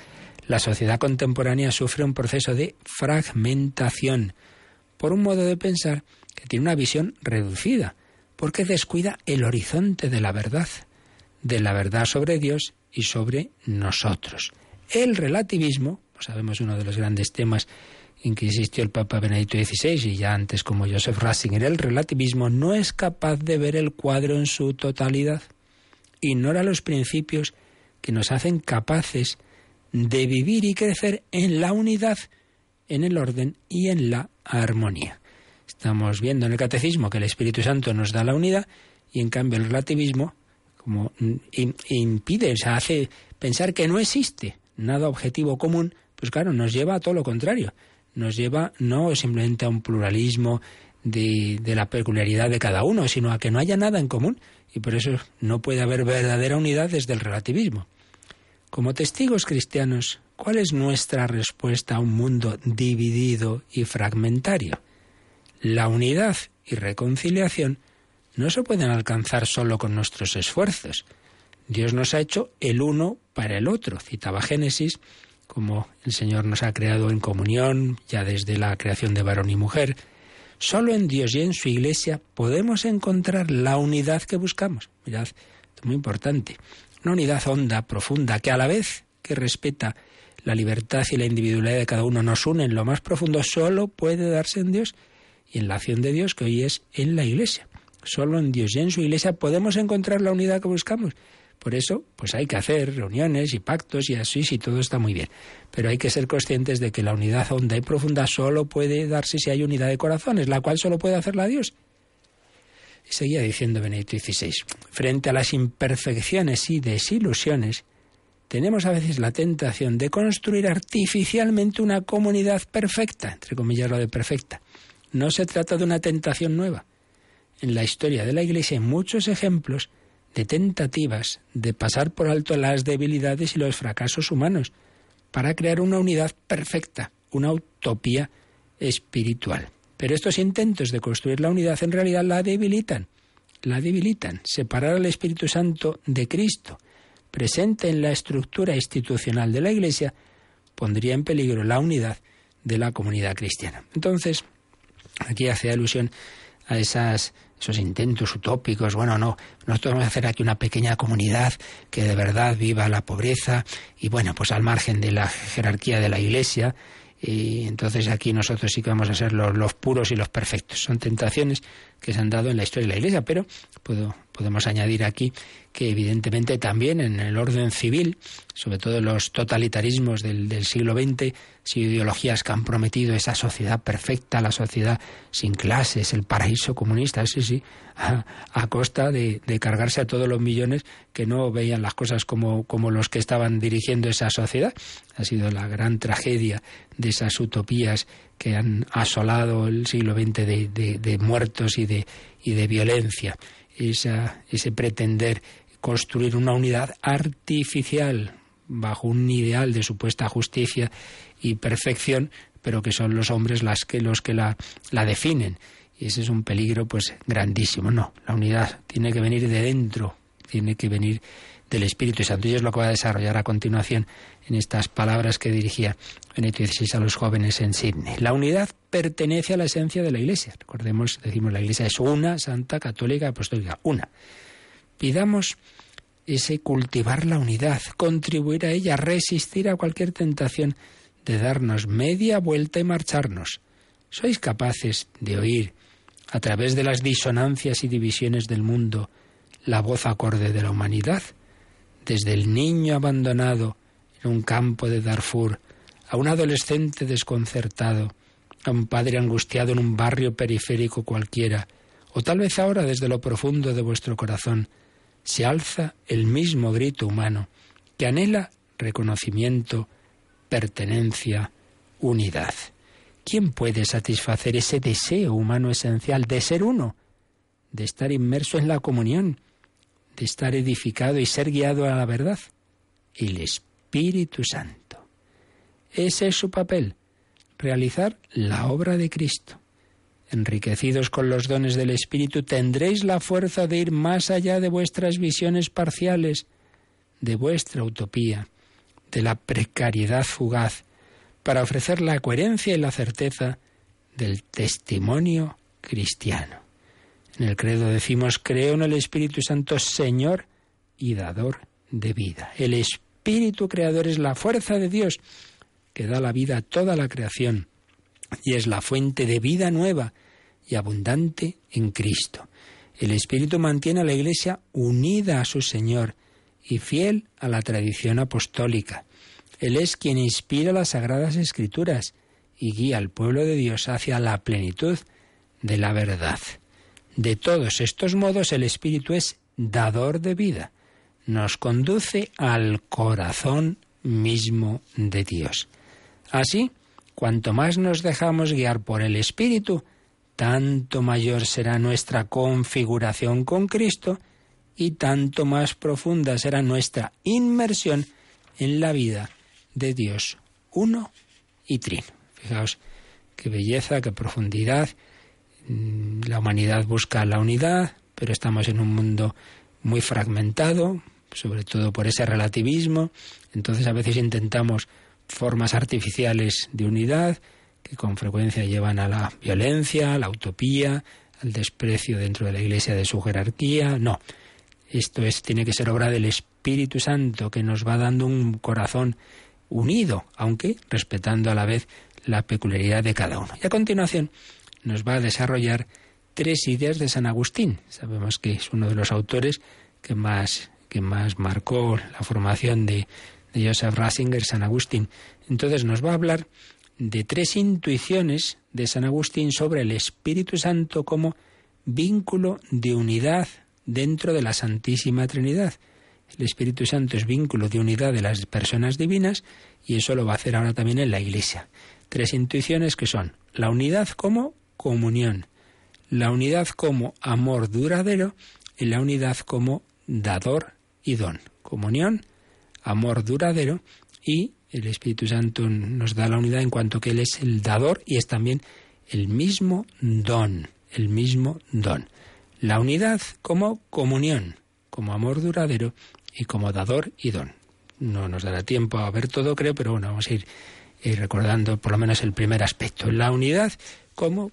La sociedad contemporánea sufre un proceso de fragmentación por un modo de pensar que tiene una visión reducida, porque descuida el horizonte de la verdad, de la verdad sobre Dios y sobre nosotros. El relativismo, pues sabemos uno de los grandes temas en que insistió el Papa Benedicto XVI y ya antes como Joseph Ratzinger, el relativismo no es capaz de ver el cuadro en su totalidad. Ignora los principios que nos hacen capaces de vivir y crecer en la unidad, en el orden y en la armonía. Estamos viendo en el catecismo que el Espíritu Santo nos da la unidad y en cambio el relativismo como impide, o sea, hace pensar que no existe nada objetivo común, pues claro, nos lleva a todo lo contrario. Nos lleva no simplemente a un pluralismo de, de la peculiaridad de cada uno, sino a que no haya nada en común. Y por eso no puede haber verdadera unidad desde el relativismo. Como testigos cristianos, ¿cuál es nuestra respuesta a un mundo dividido y fragmentario? La unidad y reconciliación no se pueden alcanzar solo con nuestros esfuerzos. Dios nos ha hecho el uno para el otro. Citaba Génesis, como el Señor nos ha creado en comunión, ya desde la creación de varón y mujer. Solo en Dios y en su Iglesia podemos encontrar la unidad que buscamos. Mirad, esto es muy importante. Una unidad honda, profunda, que a la vez que respeta la libertad y la individualidad de cada uno nos une en lo más profundo, solo puede darse en Dios y en la acción de Dios que hoy es en la Iglesia. Solo en Dios y en su Iglesia podemos encontrar la unidad que buscamos. Por eso, pues hay que hacer reuniones y pactos y así, si todo está muy bien. Pero hay que ser conscientes de que la unidad honda y profunda solo puede darse si hay unidad de corazones, la cual solo puede hacerla Dios. Y seguía diciendo Benedicto XVI, frente a las imperfecciones y desilusiones, tenemos a veces la tentación de construir artificialmente una comunidad perfecta, entre comillas lo de perfecta. No se trata de una tentación nueva. En la historia de la Iglesia hay muchos ejemplos de tentativas de pasar por alto las debilidades y los fracasos humanos para crear una unidad perfecta, una utopía espiritual. Pero estos intentos de construir la unidad en realidad la debilitan, la debilitan. Separar al Espíritu Santo de Cristo, presente en la estructura institucional de la Iglesia, pondría en peligro la unidad de la comunidad cristiana. Entonces, aquí hace alusión a esas esos intentos utópicos, bueno, no, nosotros vamos a hacer aquí una pequeña comunidad que de verdad viva la pobreza y bueno, pues al margen de la jerarquía de la Iglesia, y entonces aquí nosotros sí que vamos a ser los, los, puros y los perfectos. Son tentaciones que se han dado en la historia de la Iglesia, pero puedo, podemos añadir aquí que evidentemente también en el orden civil, sobre todo los totalitarismos del, siglo XX, si ideologías que han prometido esa sociedad perfecta, la sociedad sin clases, el paraíso comunista, sí, sí, a, costa de, cargarse a todos los millones que no veían las cosas como los que estaban dirigiendo esa sociedad. Ha sido la gran tragedia de esas utopías que han asolado el siglo XX de, de, muertos y de, y de violencia. Esa, ese pretender construir una unidad artificial bajo un ideal de supuesta justicia y perfección, pero que son los hombres las que, los que la, la definen. Y ese es un peligro pues grandísimo. No, la unidad tiene que venir de dentro, tiene que venir del Espíritu Santo. Y es lo que va a desarrollar a continuación en estas palabras que dirigía Benito XVI a los jóvenes en Sydney. La unidad pertenece a la esencia de la Iglesia. Recordemos, decimos, la Iglesia es una, santa, católica, apostólica, una. Pidamos ese cultivar la unidad, contribuir a ella, resistir a cualquier tentación de darnos media vuelta y marcharnos. ¿Sois capaces de oír a través de las disonancias y divisiones del mundo, la voz acorde de la humanidad, desde el niño abandonado en un campo de Darfur, a un adolescente desconcertado, a un padre angustiado en un barrio periférico cualquiera, o tal vez ahora desde lo profundo de vuestro corazón, se alza el mismo grito humano que anhela reconocimiento, pertenencia, unidad. ¿Quién puede satisfacer ese deseo humano esencial de ser uno, de estar inmerso en la comunión, de estar edificado y ser guiado a la verdad? El Espíritu Santo. Ese es su papel, realizar la obra de Cristo. Enriquecidos con los dones del Espíritu, tendréis la fuerza de ir más allá de vuestras visiones parciales, de vuestra utopía, de la precariedad fugaz, para ofrecer la coherencia y la certeza del testimonio cristiano. En el credo decimos, creo en el Espíritu Santo, Señor y dador de vida. El Espíritu Creador es la fuerza de Dios que da la vida a toda la creación y es la fuente de vida nueva y abundante en Cristo. El Espíritu mantiene a la Iglesia unida a su Señor y fiel a la tradición apostólica. Él es quien inspira las sagradas escrituras y guía al pueblo de Dios hacia la plenitud de la verdad. De todos estos modos el Espíritu es dador de vida, nos conduce al corazón mismo de Dios. Así, cuanto más nos dejamos guiar por el Espíritu, tanto mayor será nuestra configuración con Cristo y tanto más profunda será nuestra inmersión en la vida de Dios uno y trino. Fijaos qué belleza, qué profundidad. Mm, la humanidad busca la unidad, pero estamos en un mundo muy fragmentado, sobre todo por ese relativismo. Entonces a veces intentamos formas artificiales de unidad que con frecuencia llevan a la violencia, a la utopía, al desprecio dentro de la Iglesia de su jerarquía. No, esto es, tiene que ser obra del Espíritu Santo que nos va dando un corazón unido, aunque respetando a la vez la peculiaridad de cada uno. Y a continuación nos va a desarrollar tres ideas de San Agustín. Sabemos que es uno de los autores que más, que más marcó la formación de, de Joseph Ratzinger, San Agustín. Entonces nos va a hablar de tres intuiciones de San Agustín sobre el Espíritu Santo como vínculo de unidad dentro de la Santísima Trinidad. El Espíritu Santo es vínculo de unidad de las personas divinas y eso lo va a hacer ahora también en la Iglesia. Tres intuiciones que son la unidad como comunión, la unidad como amor duradero y la unidad como dador y don. Comunión, amor duradero y el Espíritu Santo nos da la unidad en cuanto que Él es el dador y es también el mismo don, el mismo don. La unidad como comunión, como amor duradero y como dador y don. No nos dará tiempo a ver todo, creo, pero bueno, vamos a ir, ir recordando por lo menos el primer aspecto. La unidad como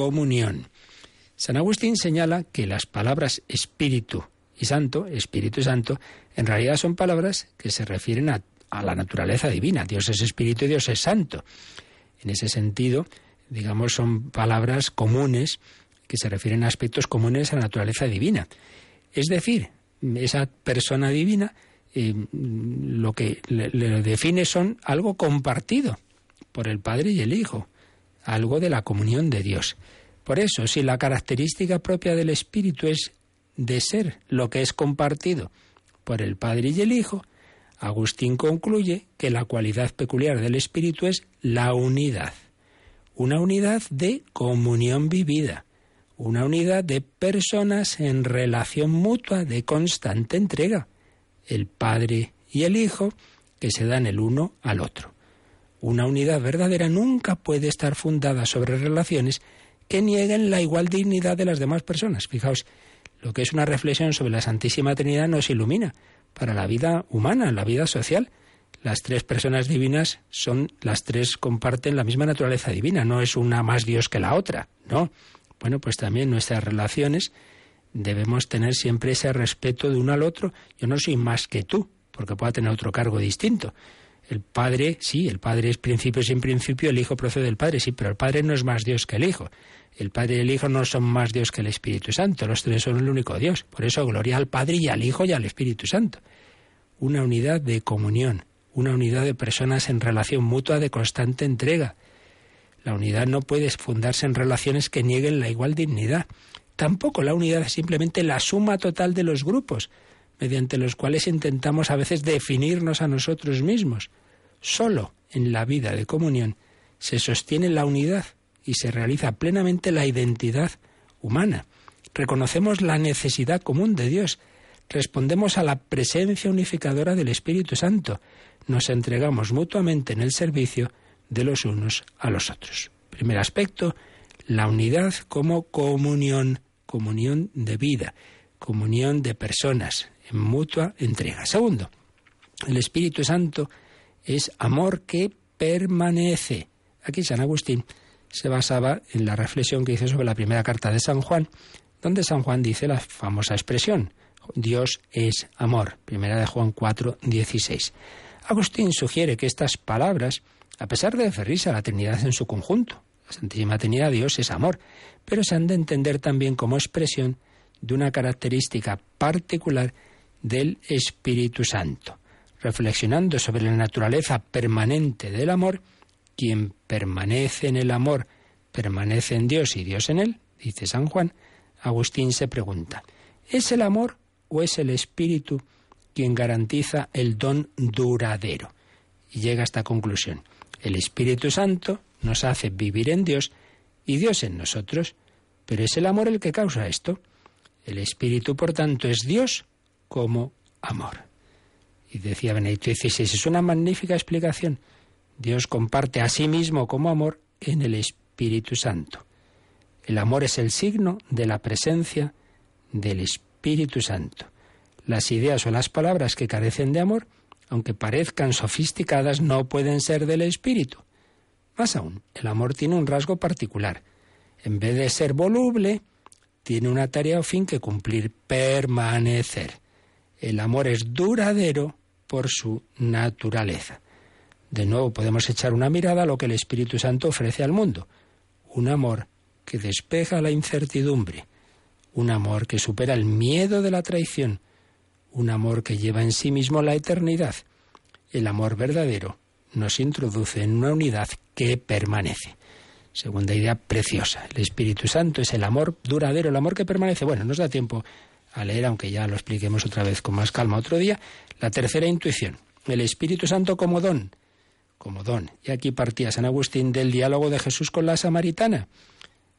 comunión. San Agustín señala que las palabras espíritu y santo, espíritu santo, en realidad son palabras que se refieren a a la naturaleza divina. Dios es espíritu y Dios es santo. En ese sentido, digamos, son palabras comunes que se refieren a aspectos comunes a la naturaleza divina. Es decir, esa persona divina eh, lo que le, le, define son algo compartido por el Padre y el Hijo, algo de la comunión de Dios. Por eso, si la característica propia del Espíritu es de ser lo que es compartido por el Padre y el Hijo, Agustín concluye que la cualidad peculiar del espíritu es la unidad, una unidad de comunión vivida, una unidad de personas en relación mutua de constante entrega, el Padre y el Hijo que se dan el uno al otro. Una unidad verdadera nunca puede estar fundada sobre relaciones que nieguen la igual dignidad de las demás personas. Fijaos, lo que es una reflexión sobre la Santísima Trinidad nos ilumina, para la vida humana, la vida social. Las tres personas divinas son, las tres comparten la misma naturaleza divina, no es una más Dios que la otra, no. Bueno, pues también nuestras relaciones debemos tener siempre ese respeto de uno al otro. Yo no soy más que tú, porque pueda tener otro cargo distinto. El Padre, sí, el Padre es principio sin principio, el Hijo procede del Padre, sí, pero el Padre no es más Dios que el Hijo. El Padre y el Hijo no son más Dios que el Espíritu Santo, los tres son el único Dios. Por eso gloria al Padre y al Hijo y al Espíritu Santo. Una unidad de comunión, una unidad de personas en relación mutua de constante entrega. La unidad no puede fundarse en relaciones que nieguen la igual dignidad. Tampoco la unidad es simplemente la suma total de los grupos, mediante los cuales intentamos a veces definirnos a nosotros mismos. Solo en la vida de comunión se sostiene la unidad y se realiza plenamente la identidad humana. Reconocemos la necesidad común de Dios, respondemos a la presencia unificadora del Espíritu Santo, nos entregamos mutuamente en el servicio de los unos a los otros. Primer aspecto, la unidad como comunión, comunión de vida, comunión de personas, en mutua entrega. Segundo, el Espíritu Santo es amor que permanece. Aquí San Agustín se basaba en la reflexión que hizo sobre la primera carta de San Juan, donde San Juan dice la famosa expresión, Dios es amor, primera de Juan 4, 16. Agustín sugiere que estas palabras, a pesar de referirse a la Trinidad en su conjunto, la Santísima Trinidad, Dios es amor, pero se han de entender también como expresión de una característica particular del Espíritu Santo. Reflexionando sobre la naturaleza permanente del amor, quien permanece en el amor, permanece en Dios y Dios en él, dice San Juan, Agustín se pregunta, ¿es el amor o es el espíritu quien garantiza el don duradero? Y llega a esta conclusión. El Espíritu Santo nos hace vivir en Dios y Dios en nosotros, pero es el amor el que causa esto. El Espíritu, por tanto, es Dios como amor. Y decía Benedicto XVI, es una magnífica explicación. Dios comparte a sí mismo como amor en el Espíritu Santo. El amor es el signo de la presencia del Espíritu Santo. Las ideas o las palabras que carecen de amor, aunque parezcan sofisticadas, no pueden ser del Espíritu. Más aún, el amor tiene un rasgo particular. En vez de ser voluble, tiene una tarea o fin que cumplir, permanecer. El amor es duradero por su naturaleza. De nuevo podemos echar una mirada a lo que el Espíritu Santo ofrece al mundo. Un amor que despeja la incertidumbre, un amor que supera el miedo de la traición, un amor que lleva en sí mismo la eternidad. El amor verdadero nos introduce en una unidad que permanece. Segunda idea preciosa. El Espíritu Santo es el amor duradero, el amor que permanece. Bueno, nos da tiempo a leer, aunque ya lo expliquemos otra vez con más calma otro día. La tercera intuición. El Espíritu Santo como don. Como don. Y aquí partía San Agustín del diálogo de Jesús con la samaritana.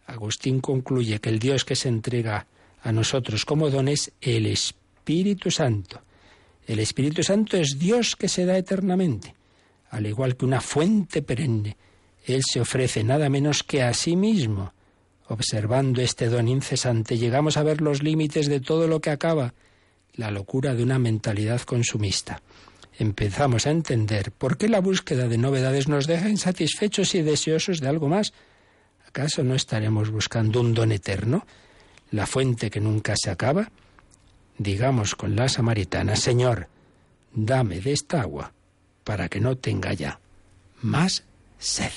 Agustín concluye que el Dios que se entrega a nosotros como don es el Espíritu Santo. El Espíritu Santo es Dios que se da eternamente, al igual que una fuente perenne. Él se ofrece nada menos que a sí mismo Observando este don incesante, llegamos a ver los límites de todo lo que acaba, la locura de una mentalidad consumista. Empezamos a entender por qué la búsqueda de novedades nos deja insatisfechos y deseosos de algo más. ¿Acaso no estaremos buscando un don eterno, la fuente que nunca se acaba? Digamos con la samaritana, Señor, dame de esta agua para que no tenga ya más sed.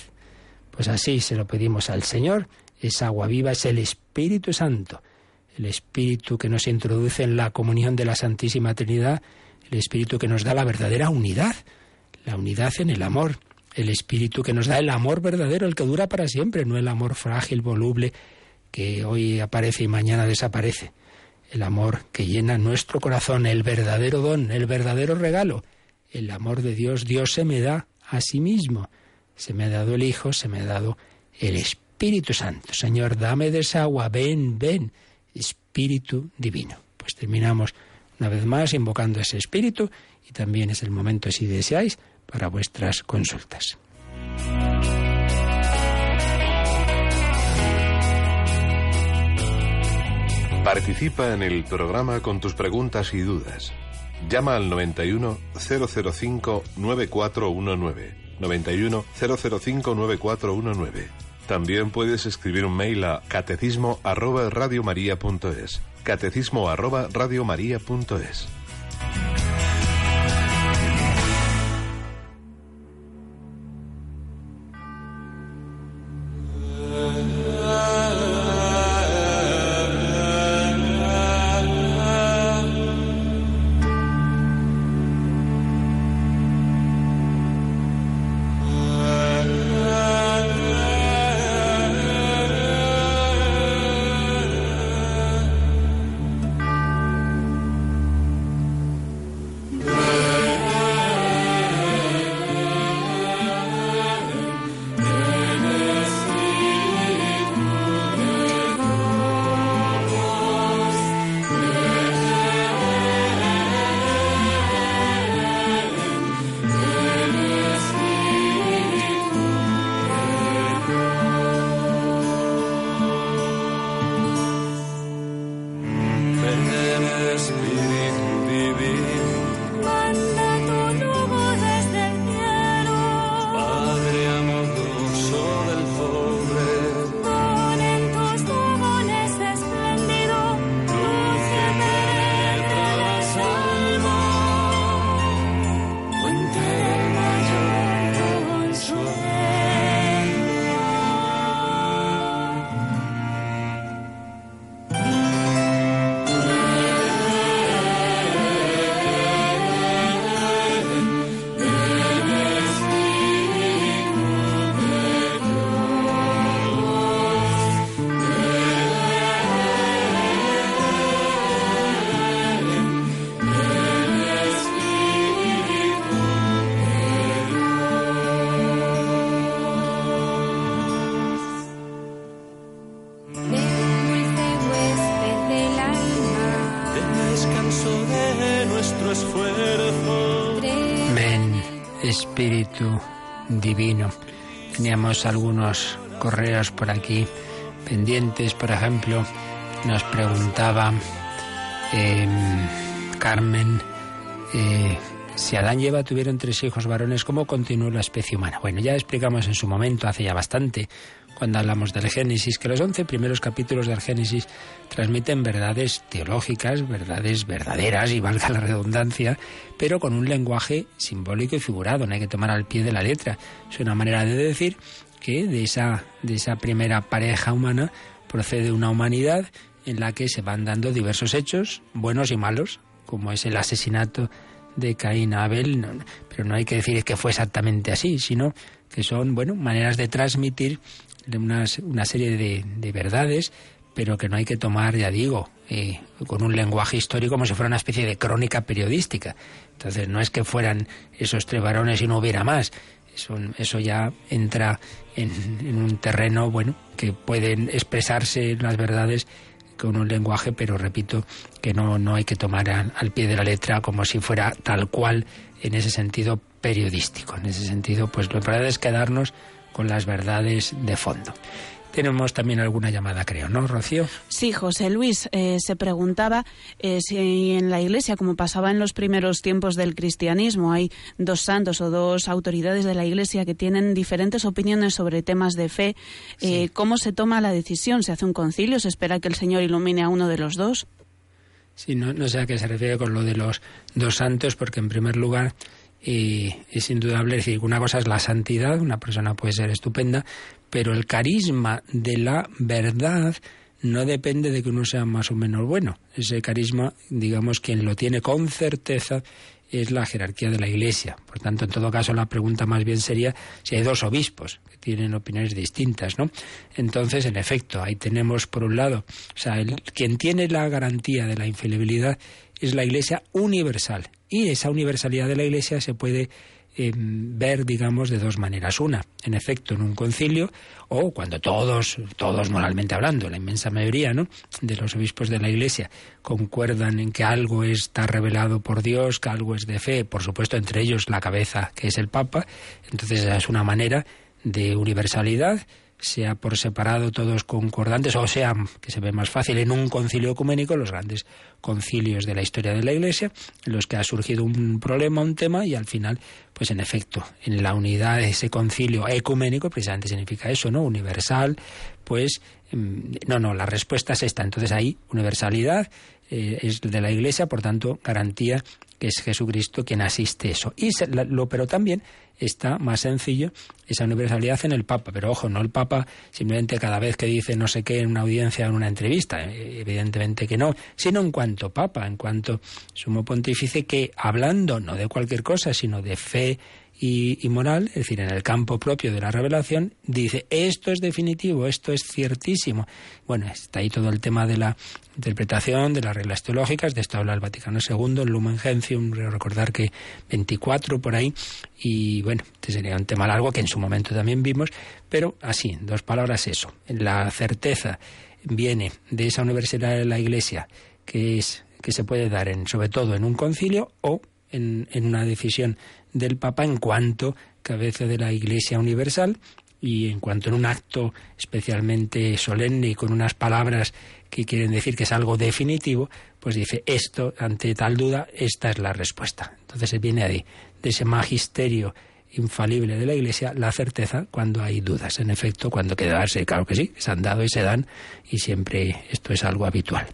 Pues así se lo pedimos al Señor esa agua viva es el Espíritu Santo, el Espíritu que nos introduce en la comunión de la Santísima Trinidad, el Espíritu que nos da la verdadera unidad, la unidad en el amor, el Espíritu que nos da el amor verdadero, el que dura para siempre, no el amor frágil, voluble, que hoy aparece y mañana desaparece. El amor que llena nuestro corazón, el verdadero don, el verdadero regalo, el amor de Dios. Dios se me da a sí mismo. Se me ha dado el Hijo, se me ha dado el Espíritu. Santo. Señor, dame de esa agua, ven, ven, Espíritu Divino. Pues terminamos una vez más invocando ese Espíritu y también es el momento, si deseáis, para vuestras consultas. Participa en el programa con tus preguntas y dudas. Llama al 91 005 9419. 91 005 9419 también puedes escribir un mail a catecismo arroba arroba Espíritu Divino. Teníamos algunos correos por aquí pendientes, por ejemplo, nos preguntaba em, Carmen eh, si Adán y Eva tuvieron tres hijos varones, ¿cómo continuó la especie humana? Bueno, ya explicamos en su momento, hace ya bastante, cuando hablamos del Génesis, que los once primeros capítulos del Génesis transmiten verdades teológicas, verdades verdaderas, y valga la redundancia, pero con un lenguaje simbólico y figurado, no hay que tomar al pie de la letra. Es una manera de decir que de esa, de esa primera pareja humana procede una humanidad en la que se van dando diversos hechos, buenos y malos, como es el asesinato de Caín a Abel, pero no hay que decir que fue exactamente así, sino que son, bueno, maneras de transmitir una, una serie de, de, verdades, pero que no hay que tomar, ya digo, eh, con un lenguaje histórico como si fuera una especie de crónica periodística. Entonces, no es que fueran esos tres varones y no hubiera más. Eso, eso ya entra en, en un terreno, bueno, que pueden expresarse las verdades con un lenguaje, pero repito que no, no hay que tomar al, pie de la letra como si fuera tal cual en ese sentido periodístico. En ese sentido, pues lo importante es quedarnos con las verdades de fondo. Tenemos también alguna llamada, creo, ¿no, Rocío? Sí, José Luis eh, se preguntaba eh, si en la Iglesia, como pasaba en los primeros tiempos del cristianismo, hay dos santos o dos autoridades de la Iglesia que tienen diferentes opiniones sobre temas de fe. Eh, sí. ¿Cómo se toma la decisión? ¿Se hace un concilio? ¿Se espera que el Señor ilumine a uno de los dos? Sí, no, no sé a qué se refiere con lo de los dos santos, porque en primer lugar y es indudable decir una cosa es la santidad, una persona puede ser estupenda, pero el carisma de la verdad no depende de que uno sea más o menos bueno. Ese carisma, digamos, quien lo tiene con certeza es la jerarquía de la Iglesia. Por tanto, en todo caso, la pregunta más bien sería si hay dos obispos que tienen opiniones distintas, ¿no? Entonces, en efecto, ahí tenemos por un lado, o sea, el, quien tiene la garantía de la infalibilidad es la Iglesia universal. Y esa universalidad de la Iglesia se puede eh, ver, digamos, de dos maneras. Una, en efecto, en un concilio, o cuando todos, todos moralmente hablando, la inmensa mayoría ¿no? de los obispos de la Iglesia concuerdan en que algo está revelado por Dios, que algo es de fe, por supuesto, entre ellos la cabeza, que es el Papa. Entonces, esa es una manera de universalidad sea por separado todos concordantes, o sea, que se ve más fácil, en un concilio ecuménico, los grandes concilios de la historia de la Iglesia, en los que ha surgido un problema, un tema, y al final, pues en efecto, en la unidad de ese concilio ecuménico, precisamente significa eso, ¿no? Universal, pues, no, no, la respuesta es esta. Entonces ahí, universalidad eh, es de la Iglesia, por tanto, garantía es Jesucristo quien asiste eso. Y se, lo, pero también está más sencillo esa universalidad en el Papa. Pero ojo, no el Papa simplemente cada vez que dice no sé qué en una audiencia, en una entrevista, eh, evidentemente que no, sino en cuanto Papa, en cuanto sumo pontífice que hablando no de cualquier cosa, sino de fe, y, moral, es decir, en el campo propio de la revelación, dice, esto es definitivo, esto es ciertísimo. Bueno, está ahí todo el tema de la interpretación, de las reglas teológicas, de esto habla el Vaticano II, el Lumen Gentium, recordar que 24 por ahí, y bueno, este sería un tema largo que en su momento también vimos, pero así, en dos palabras eso, la certeza viene de esa universidad de la Iglesia, que es que se puede dar en, sobre todo en un concilio o en, una decisión del Papa en cuanto cabeza de la Iglesia Universal y en cuanto en un acto especialmente solemne y con unas palabras que quieren decir que es algo definitivo, pues dice esto, ante tal duda, esta es la respuesta. Entonces se viene ahí, de ese magisterio infalible de la Iglesia, la certeza cuando hay dudas. En efecto, cuando queda darse, claro que sí, se han dado y se dan, y siempre esto es algo habitual.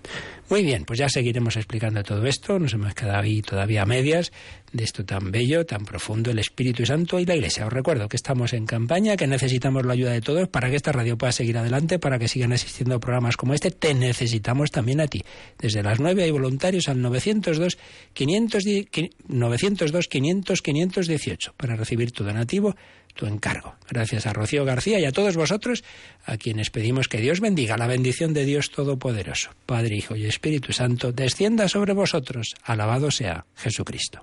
Muy bien, pues ya seguiremos explicando todo esto, nos hemos quedado ahí todavía a medias de esto tan bello, tan profundo, el Espíritu Santo y la Iglesia. Os recuerdo que estamos en campaña, que necesitamos la ayuda de todos para que esta radio pueda seguir adelante, para que sigan existiendo programas como este. Te necesitamos también a ti. Desde las 9 hay voluntarios al 902 510, 902 500 518 para recibir tu donativo tu encargo. Gracias a Rocío García y a todos vosotros, a quienes pedimos que Dios bendiga. La bendición de Dios Todopoderoso, Padre, Hijo y Espíritu Santo, descienda sobre vosotros. Alabado sea Jesucristo.